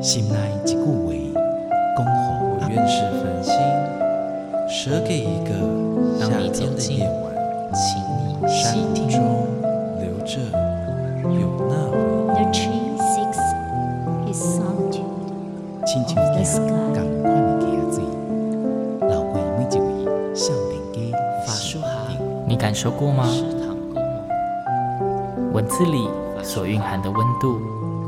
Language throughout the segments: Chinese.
心内一句话，恭候我愿是繁星，舍给一个夏天的夜晚，请你山听中留着有那回忆。亲像一只同款的鸭子，流过每一位少年家发梳哈，你感受过吗？文字里所蕴含的温度，你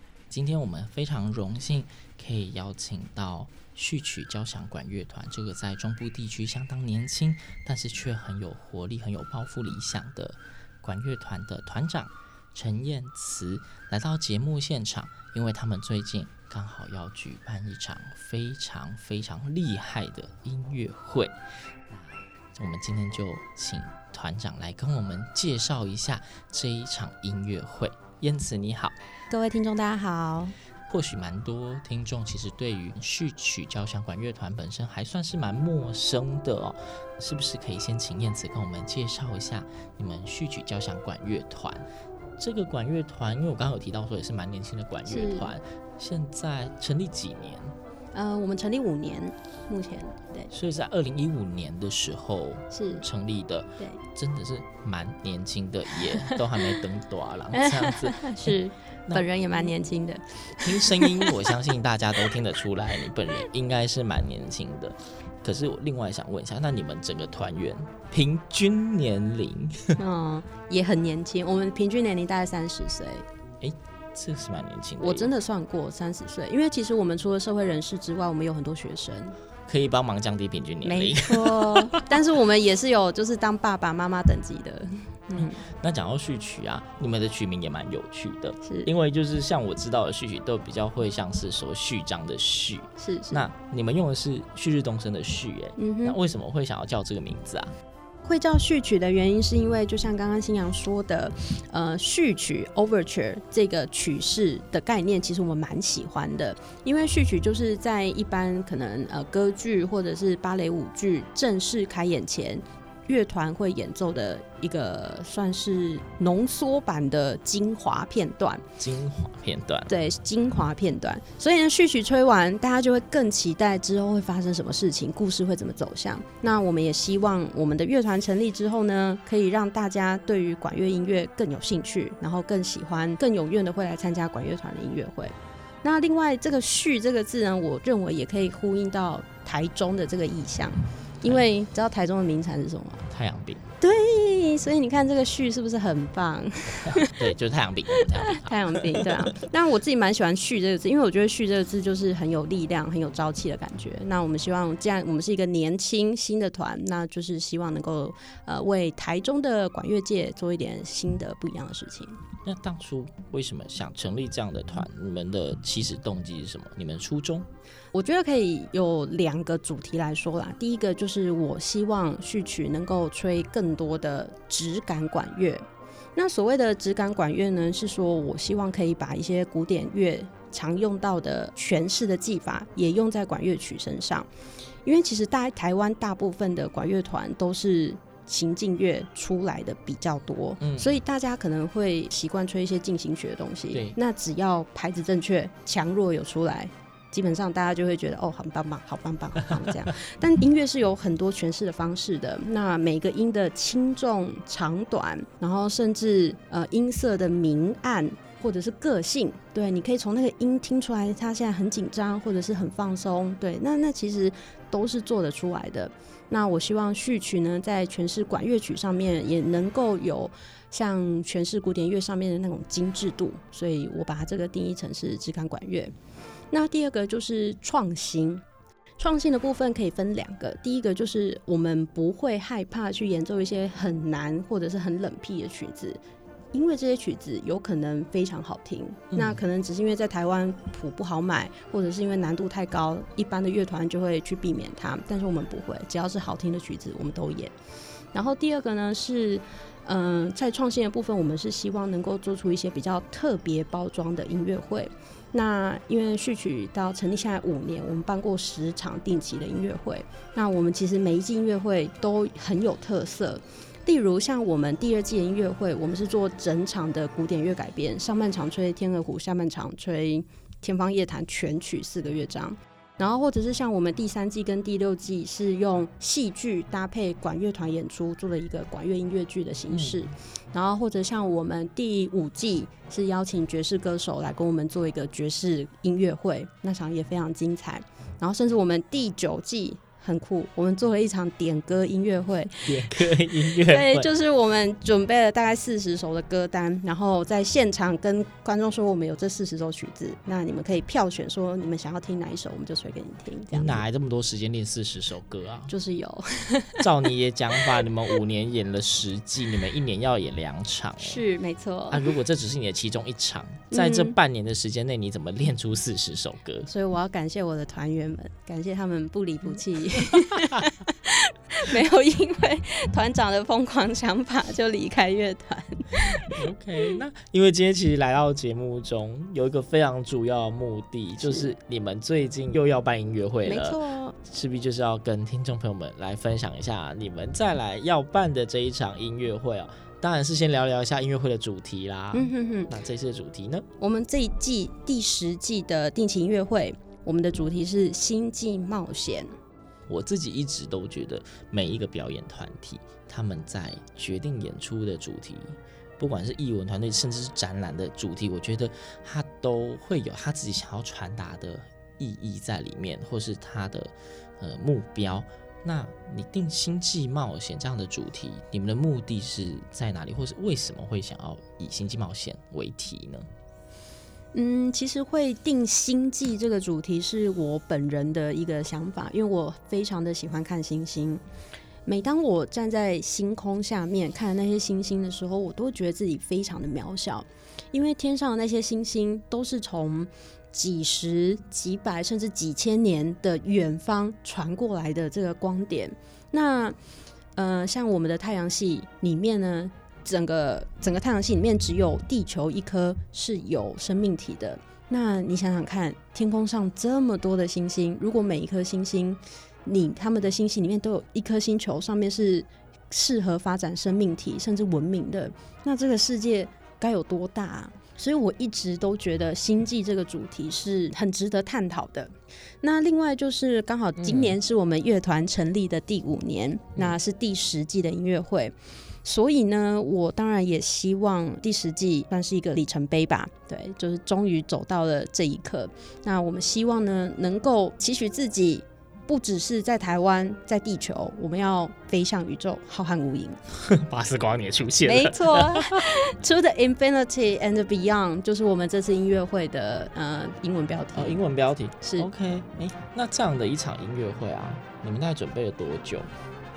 今天我们非常荣幸可以邀请到序曲交响管乐团，这个在中部地区相当年轻，但是却很有活力、很有抱负理想的管乐团的团长陈彦慈来到节目现场，因为他们最近刚好要举办一场非常非常厉害的音乐会。那我们今天就请。团长来跟我们介绍一下这一场音乐会。彦慈你好，各位听众大家好。或许蛮多听众其实对于序曲交响管乐团本身还算是蛮陌生的哦，是不是可以先请燕子跟我们介绍一下你们序曲交响管乐团？这个管乐团，因为我刚刚有提到说也是蛮年轻的管乐团，现在成立几年？呃，我们成立五年，目前对，所以在二零一五年的时候是成立的，对，真的是蛮年轻的耶，也 都还没登大郎这样子，是，本人也蛮年轻的，听声音我相信大家都听得出来，你本人应该是蛮年轻的。可是我另外想问一下，那你们整个团员平均年龄？嗯，也很年轻，我们平均年龄大概三十岁。欸这是蛮年轻的，我真的算过三十岁，因为其实我们除了社会人士之外，我们有很多学生，可以帮忙降低平均年龄。没错，但是我们也是有就是当爸爸妈妈等级的。嗯，那讲到序曲啊，你们的曲名也蛮有趣的，是。因为就是像我知道的序曲都比较会像是说序章的序，是，是，那你们用的是旭日东升的旭，哎，那为什么会想要叫这个名字啊？会叫序曲的原因，是因为就像刚刚新阳说的，呃，序曲 （overture） 这个曲式的概念，其实我们蛮喜欢的。因为序曲就是在一般可能呃歌剧或者是芭蕾舞剧正式开演前。乐团会演奏的一个算是浓缩版的精华片段，精华片段，对，精华片段。所以呢，序曲吹完，大家就会更期待之后会发生什么事情，故事会怎么走向。那我们也希望我们的乐团成立之后呢，可以让大家对于管乐音乐更有兴趣，然后更喜欢、更踊跃的会来参加管乐团的音乐会。那另外，这个“序”这个字呢，我认为也可以呼应到台中的这个意象。因为知道台中的名产是什么？太阳饼。对，所以你看这个序是不是很棒？对，就是太阳饼。太阳饼，对啊。但我自己蛮喜欢序这个字，因为我觉得序这个字就是很有力量、很有朝气的感觉。那我们希望，既然我们是一个年轻新的团，那就是希望能够呃为台中的管乐界做一点新的不一样的事情。那当初为什么想成立这样的团？你们的起始动机是什么？你们初衷？我觉得可以有两个主题来说啦。第一个就是我希望序曲能够吹更多的质感管乐。那所谓的质感管乐呢，是说我希望可以把一些古典乐常用到的诠释的技法，也用在管乐曲身上。因为其实大台湾大部分的管乐团都是行进乐出来的比较多，嗯，所以大家可能会习惯吹一些进行曲的东西。对，那只要牌子正确，强弱有出来。基本上大家就会觉得哦，很棒棒，好棒棒，好棒这样。但音乐是有很多诠释的方式的，那每个音的轻重长短，然后甚至呃音色的明暗或者是个性，对，你可以从那个音听出来，他现在很紧张或者是很放松，对，那那其实都是做得出来的。那我希望序曲呢，在诠释管乐曲上面也能够有像诠释古典乐上面的那种精致度，所以我把它这个定义成是质感管乐。那第二个就是创新，创新的部分可以分两个。第一个就是我们不会害怕去演奏一些很难或者是很冷僻的曲子，因为这些曲子有可能非常好听，嗯、那可能只是因为在台湾谱不好买，或者是因为难度太高，一般的乐团就会去避免它。但是我们不会，只要是好听的曲子，我们都演。然后第二个呢是，嗯、呃，在创新的部分，我们是希望能够做出一些比较特别包装的音乐会。那因为序曲到成立下来五年，我们办过十场定期的音乐会。那我们其实每一季音乐会都很有特色。例如像我们第二季音乐会，我们是做整场的古典乐改编，上半场吹天鹅湖，下半场吹天方夜谭全曲四个乐章。然后或者是像我们第三季跟第六季是用戏剧搭配管乐团演出，做了一个管乐音乐剧的形式。然后或者像我们第五季是邀请爵士歌手来跟我们做一个爵士音乐会，那场也非常精彩。然后甚至我们第九季。很酷，我们做了一场点歌音乐会。点歌音乐会，对，就是我们准备了大概四十首的歌单，然后在现场跟观众说我们有这四十首曲子，那你们可以票选说你们想要听哪一首，我们就吹给你听。这样你哪来这么多时间练四十首歌啊？就是有。照你的讲法，你们五年演了十季，你们一年要演两场。是，没错。啊，如果这只是你的其中一场，在这半年的时间内，你怎么练出四十首歌？嗯。所以我要感谢我的团员们，感谢他们不离不弃。没有因为团长的疯狂想法就离开乐团。OK，那因为今天其实来到节目中有一个非常主要的目的，是就是你们最近又要办音乐会了，没错，势必就是要跟听众朋友们来分享一下你们再来要办的这一场音乐会哦。当然是先聊聊一下音乐会的主题啦。嗯哼哼，那这次的主题呢？我们这一季第十季的定期音乐会，我们的主题是星际冒险。我自己一直都觉得，每一个表演团体他们在决定演出的主题，不管是艺文团队，甚至是展览的主题，我觉得他都会有他自己想要传达的意义在里面，或是他的呃目标。那你定星际冒险这样的主题，你们的目的是在哪里，或是为什么会想要以星际冒险为题呢？嗯，其实会定星际这个主题是我本人的一个想法，因为我非常的喜欢看星星。每当我站在星空下面看那些星星的时候，我都觉得自己非常的渺小，因为天上的那些星星都是从几十、几百甚至几千年的远方传过来的这个光点。那，呃，像我们的太阳系里面呢，整个整个太阳系里面只有地球一颗是有生命体的。那你想想看，天空上这么多的星星，如果每一颗星星，你他们的星系里面都有一颗星球上面是适合发展生命体甚至文明的，那这个世界该有多大？所以我一直都觉得星际这个主题是很值得探讨的。那另外就是刚好今年是我们乐团成立的第五年，那是第十季的音乐会。所以呢，我当然也希望第十季算是一个里程碑吧。对，就是终于走到了这一刻。那我们希望呢，能够期许自己，不只是在台湾，在地球，我们要飞向宇宙，浩瀚无垠。巴斯光年出现了，没错，To the Infinity and Beyond，就是我们这次音乐会的呃英文标题。哦，英文标题是 OK。哎，那这样的一场音乐会啊，你们大概准备了多久？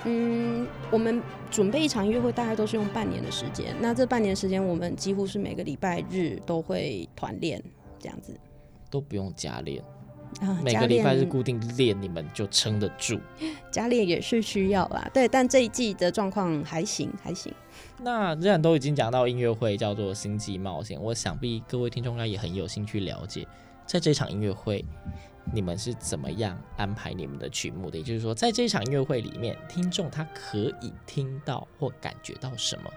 嗯，我们准备一场音乐会大概都是用半年的时间。那这半年时间，我们几乎是每个礼拜日都会团练，这样子都不用加练啊。每个礼拜日固定练，你们就撑得住。加练也是需要啦，对。但这一季的状况还行，还行。那既然都已经讲到音乐会叫做《星际冒险》，我想必各位听众应该也很有兴趣了解，在这场音乐会。你们是怎么样安排你们的曲目的？也就是说，在这一场音乐会里面，听众他可以听到或感觉到什么？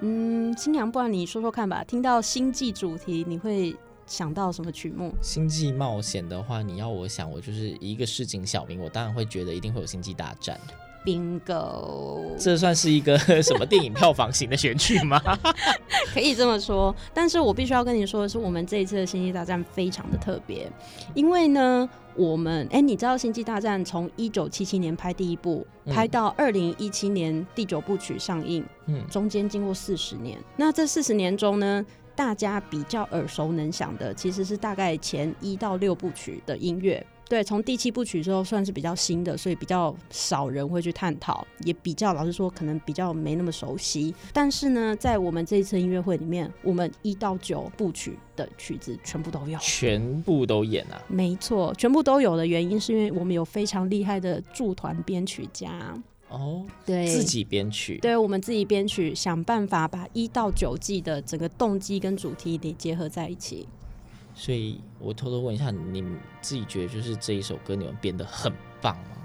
嗯，新娘，不然你说说看吧。听到星际主题，你会想到什么曲目？星际冒险的话，你要我想，我就是一个市井小民，我当然会觉得一定会有星际大战。Bingo，这算是一个 什么电影票房型的选曲吗？可以这么说，但是我必须要跟你说的是，我们这一次的星际大战非常的特别，因为呢，我们哎、欸，你知道星际大战从一九七七年拍第一部，嗯、拍到二零一七年第九部曲上映，嗯，中间经过四十年，那这四十年中呢，大家比较耳熟能详的，其实是大概前一到六部曲的音乐。对，从第七部曲之后算是比较新的，所以比较少人会去探讨，也比较老实说，可能比较没那么熟悉。但是呢，在我们这一次音乐会里面，我们一到九部曲的曲子全部都有，全部都演啊？没错，全部都有的原因是因为我们有非常厉害的驻团编曲家哦，对，自己编曲，对，我们自己编曲，想办法把一到九季的整个动机跟主题得结合在一起。所以我偷偷问一下，你自己觉得就是这一首歌你们编的很棒吗？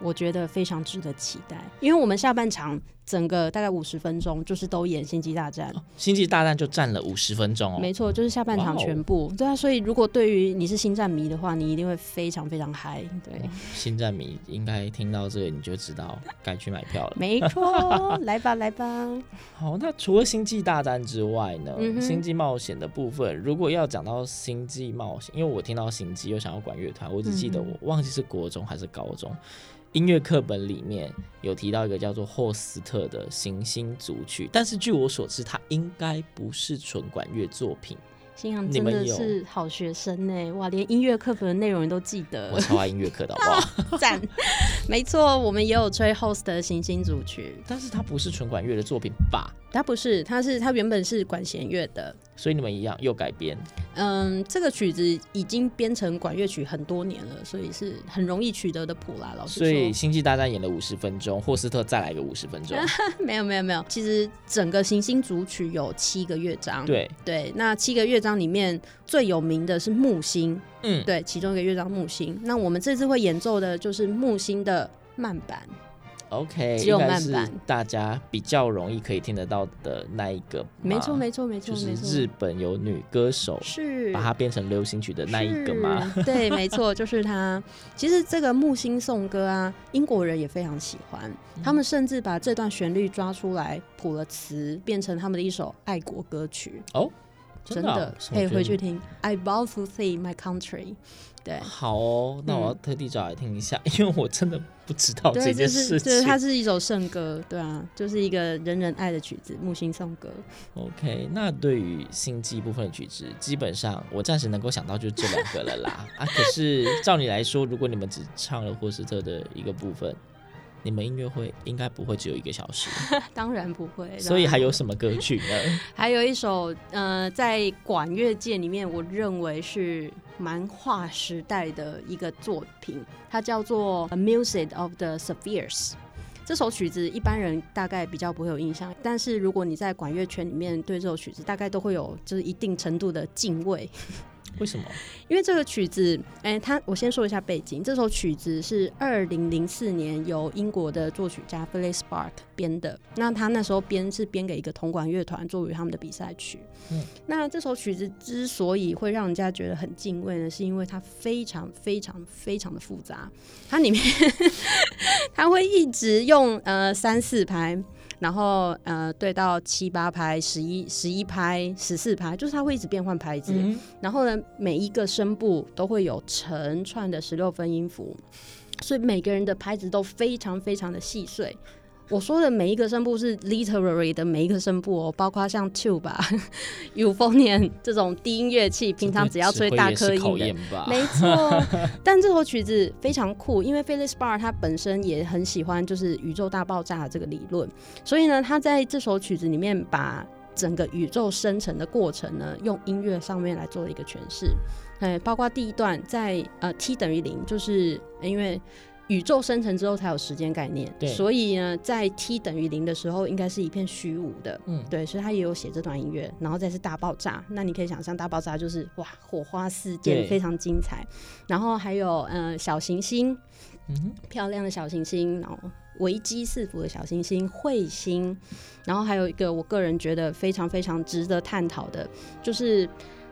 我觉得非常值得期待，因为我们下半场。整个大概五十分钟，就是都演《星际大战》哦，《星际大战》就占了五十分钟哦。没错，就是下半场全部。对啊，所以如果对于你是星战迷的话，你一定会非常非常嗨。对，哦、星战迷应该听到这个你就知道该去买票了。没错，来吧来吧。好，那除了《星际大战》之外呢？嗯、星际冒险的部分，如果要讲到《星际冒险》，因为我听到星际又想要管乐团，我只记得我忘记是国中还是高中。音乐课本里面有提到一个叫做霍斯特的行星组曲，但是据我所知，它应该不是纯管乐作品。新阳真的是好学生呢，哇，连音乐课本的内容你都记得。我超爱音乐课的，好不好？赞，没错，我们也有吹 Host 的行星组曲，但是它不是纯管乐的作品吧？它不是，它是它原本是管弦乐的。所以你们一样又改编，嗯，这个曲子已经编成管乐曲很多年了，所以是很容易取得的谱啦。老师，所以《星际大战》演了五十分钟，霍斯特再来个五十分钟，没有没有没有。其实整个行星组曲有七个乐章，对对。那七个乐章里面最有名的是木星，嗯，对，其中一个乐章木星。那我们这次会演奏的就是木星的慢板。OK，只有慢版，大家比较容易可以听得到的那一个。没错，没错，没错，就是日本有女歌手是把它变成流行曲的那一个吗？对，没错，就是他。其实这个《木星颂歌》啊，英国人也非常喜欢，他们甚至把这段旋律抓出来谱了词，变成他们的一首爱国歌曲。哦，真的，可以回去听。I vow to see my country。对，好哦，那我要特地找来听一下，嗯、因为我真的不知道这件事情。对，就是、它是一首圣歌，对啊，就是一个人人爱的曲子，《木星颂歌》。OK，那对于星际部分的曲子，基本上我暂时能够想到就是这两个了啦。啊，可是照你来说，如果你们只唱了霍斯特的一个部分。你们音乐会应该不会只有一个小时，当然不会。所以还有什么歌曲呢？还有一首，呃，在管乐界里面，我认为是蛮划时代的一个作品，它叫做《Music of the Spheres》。这首曲子一般人大概比较不会有印象，但是如果你在管乐圈里面对这首曲子，大概都会有就是一定程度的敬畏。为什么？因为这个曲子，哎、欸，他我先说一下背景。这首曲子是二零零四年由英国的作曲家 Philip Sparke 编的。那他那时候编是编给一个铜管乐团作为他们的比赛曲。嗯，那这首曲子之所以会让人家觉得很敬畏呢，是因为它非常非常非常的复杂。它里面 它会一直用呃三四拍。然后呃，对到七八拍、十一十一拍、十四拍，就是它会一直变换拍子。嗯、然后呢，每一个声部都会有成串的十六分音符，所以每个人的拍子都非常非常的细碎。我说的每一个声部是 literary 的每一个声部哦，包括像 tuba、euphonium 这种低音乐器，平常只要吹大颗音的，没错。但这首曲子非常酷，因为 Philip Sparke 他本身也很喜欢就是宇宙大爆炸的这个理论，所以呢，他在这首曲子里面把整个宇宙生成的过程呢，用音乐上面来做了一个诠释。哎，包括第一段在呃 t 等于零，就是因为。宇宙生成之后才有时间概念，对，所以呢，在 t 等于零的时候，应该是一片虚无的，嗯，对，所以他也有写这段音乐，然后再是大爆炸，那你可以想象大爆炸就是哇，火花四溅，非常精彩，然后还有嗯、呃、小行星，嗯哼，漂亮的小行星，然后危机四伏的小行星彗星，然后还有一个我个人觉得非常非常值得探讨的，就是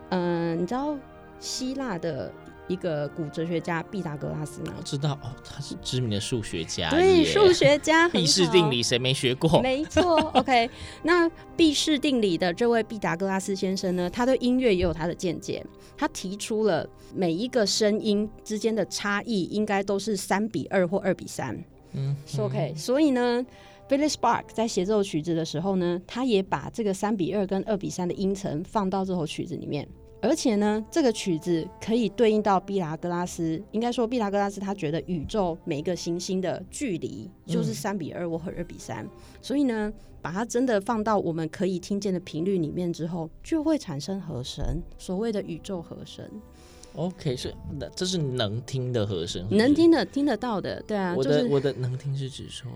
嗯、呃，你知道希腊的。一个古哲学家毕达哥拉斯呢？我知道哦，他是知名的数学家。对，数学家。毕氏定理谁没学过？没错。OK，那毕氏定理的这位毕达哥拉斯先生呢，他对音乐也有他的见解。他提出了每一个声音之间的差异应该都是三比二或二比三。嗯，OK。所以呢，Philip Spark 在写这首曲子的时候呢，他也把这个三比二跟二比三的音程放到这首曲子里面。而且呢，这个曲子可以对应到毕达哥拉斯，应该说毕达哥拉斯他觉得宇宙每一个行星的距离就是三比二或二比三，所以呢，把它真的放到我们可以听见的频率里面之后，就会产生和声，所谓的宇宙和声。OK，是那这是能听的和声，能听的听得到的，对啊，我的、就是、我的能听是指说。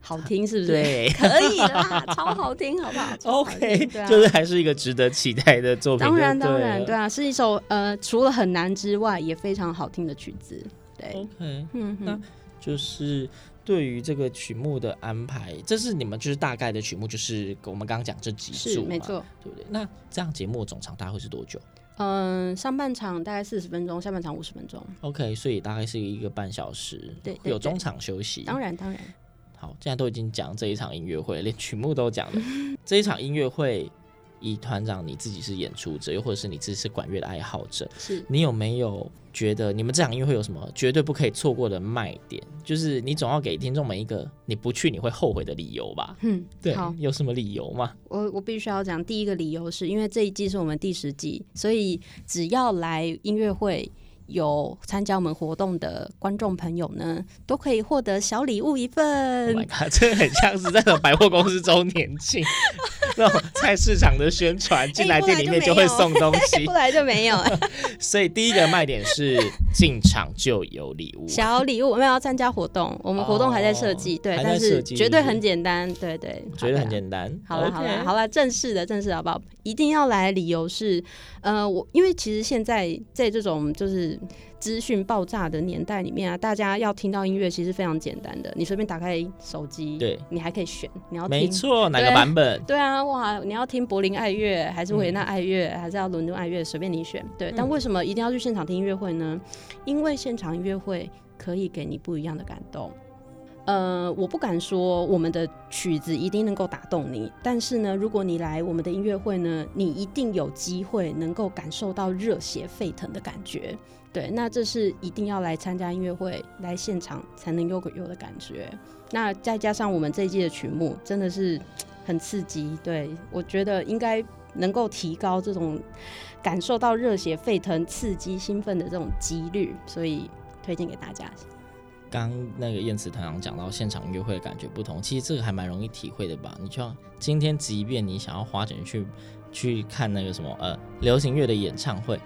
好听是不是？对，可以啦，超好听，好不好？OK，啊，就是还是一个值得期待的作品。当然，当然，对啊，是一首呃，除了很难之外，也非常好听的曲子。对，OK，嗯，那就是对于这个曲目的安排，这是你们就是大概的曲目，就是我们刚刚讲这几组，没错，对不对？那这样节目总长大概会是多久？嗯，上半场大概四十分钟，下半场五十分钟。OK，所以大概是一个半小时，对，对，对，有中场休息。当然，当然。好，现在都已经讲这一场音乐会，连曲目都讲了。这一场音乐会，以团长你自己是演出者，又或者是你自己是管乐的爱好者，是你有没有觉得你们这场音乐会有什么绝对不可以错过的卖点？就是你总要给听众们一个你不去你会后悔的理由吧？嗯，对，好，有什么理由吗？我我必须要讲第一个理由是因为这一季是我们第十季，所以只要来音乐会。有参加我们活动的观众朋友呢，都可以获得小礼物一份。Oh my god，这很像是在百货公司周年庆 那种菜市场的宣传，进来店里面就会送东西，不来就没有。所以第一个卖点是进场就有礼物，小礼物。我们要参加活动，我们活动还在设计，对，但是绝对很简单，对对，绝对很简单。好了好了好了，正式的正式好不好？一定要来，理由是，呃，我因为其实现在在这种就是。资讯爆炸的年代里面啊，大家要听到音乐其实非常简单的，你随便打开手机，对，你还可以选，你要听没错 哪个版本？对啊，哇，你要听柏林爱乐还是维也纳爱乐，嗯、还是要伦敦爱乐，随便你选。对，嗯、但为什么一定要去现场听音乐会呢？因为现场音乐会可以给你不一样的感动。呃，我不敢说我们的曲子一定能够打动你，但是呢，如果你来我们的音乐会呢，你一定有机会能够感受到热血沸腾的感觉。对，那这是一定要来参加音乐会，来现场才能有有的感觉。那再加上我们这一季的曲目，真的是很刺激。对，我觉得应该能够提高这种感受到热血沸腾、刺激、兴奋的这种几率，所以推荐给大家。刚那个燕子团长讲到现场约会的感觉不同，其实这个还蛮容易体会的吧？你像今天，即便你想要花钱去去看那个什么呃流行乐的演唱会。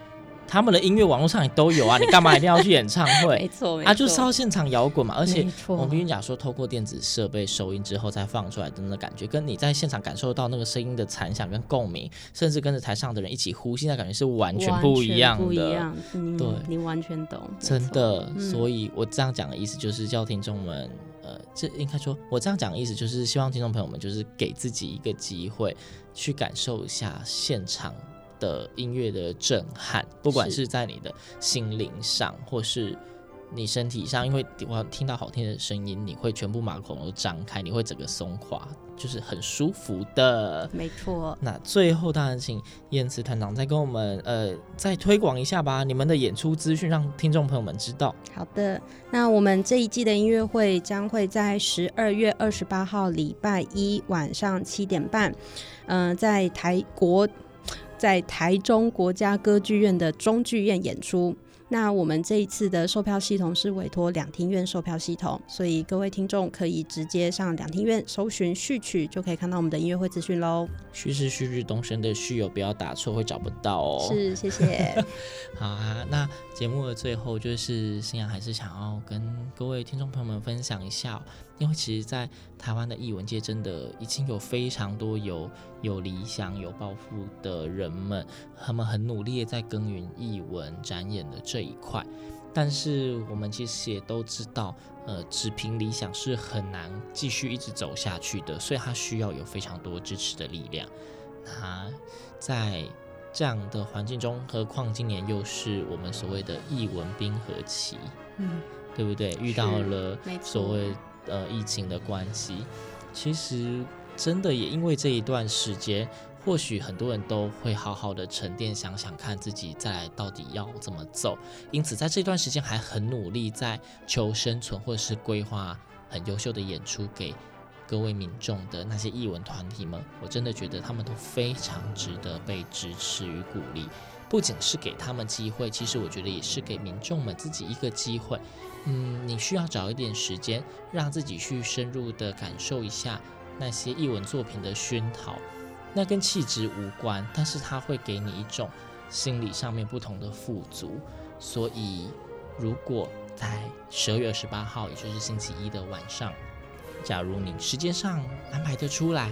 他们的音乐网络上也都有啊，你干嘛一定要去演唱会？没错，没错，啊，就是要现场摇滚嘛。而且我们必须讲说，透过电子设备收音之后再放出来的那个感觉，跟你在现场感受到那个声音的残响跟共鸣，甚至跟着台上的人一起呼吸，那感觉是完全不一样的。不一样，嗯、对，你完全懂，真的。所以我这样讲的意思就是叫听众们，呃，这应该说，我这样讲的意思就是希望听众朋友们就是给自己一个机会，去感受一下现场。的音乐的震撼，不管是在你的心灵上，或是你身体上，因为我听到好听的声音，你会全部毛孔都张开，你会整个松垮，就是很舒服的。没错。那最后当然请燕慈团长再跟我们呃再推广一下吧，你们的演出资讯，让听众朋友们知道。好的，那我们这一季的音乐会将会在十二月二十八号礼拜一晚上七点半，嗯、呃，在台国。在台中国家歌剧院的中剧院演出。那我们这一次的售票系统是委托两厅院售票系统，所以各位听众可以直接上两厅院搜寻序曲，就可以看到我们的音乐会资讯喽。旭是旭日东升的旭，有不要打错，会找不到哦。是，谢谢。好啊，那节目的最后就是新阳还是想要跟各位听众朋友们分享一下，因为其实，在台湾的艺文界，真的已经有非常多有有理想、有抱负的人们，他们很努力的在耕耘艺文展演的这一块。但是我们其实也都知道，呃，只凭理想是很难继续一直走下去的，所以它需要有非常多支持的力量。那在这样的环境中，何况今年又是我们所谓的艺文冰河期，嗯，对不对？遇到了所谓呃疫情的关系，其实真的也因为这一段时间。或许很多人都会好好的沉淀，想想看自己再来到底要怎么走。因此，在这段时间还很努力在求生存，或者是规划很优秀的演出给各位民众的那些艺文团体们，我真的觉得他们都非常值得被支持与鼓励。不仅是给他们机会，其实我觉得也是给民众们自己一个机会。嗯，你需要找一点时间，让自己去深入的感受一下那些译文作品的熏陶。那跟气质无关，但是它会给你一种心理上面不同的富足。所以，如果在十二月二十八号，也就是星期一的晚上，假如你时间上安排得出来，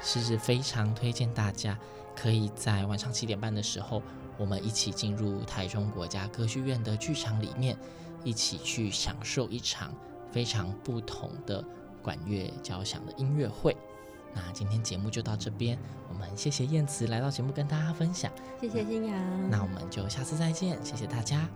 是非常推荐大家可以在晚上七点半的时候，我们一起进入台中国家歌剧院的剧场里面，一起去享受一场非常不同的管乐交响的音乐会。那今天节目就到这边，我们谢谢燕慈来到节目跟大家分享，谢谢新阳，那我们就下次再见，谢谢大家。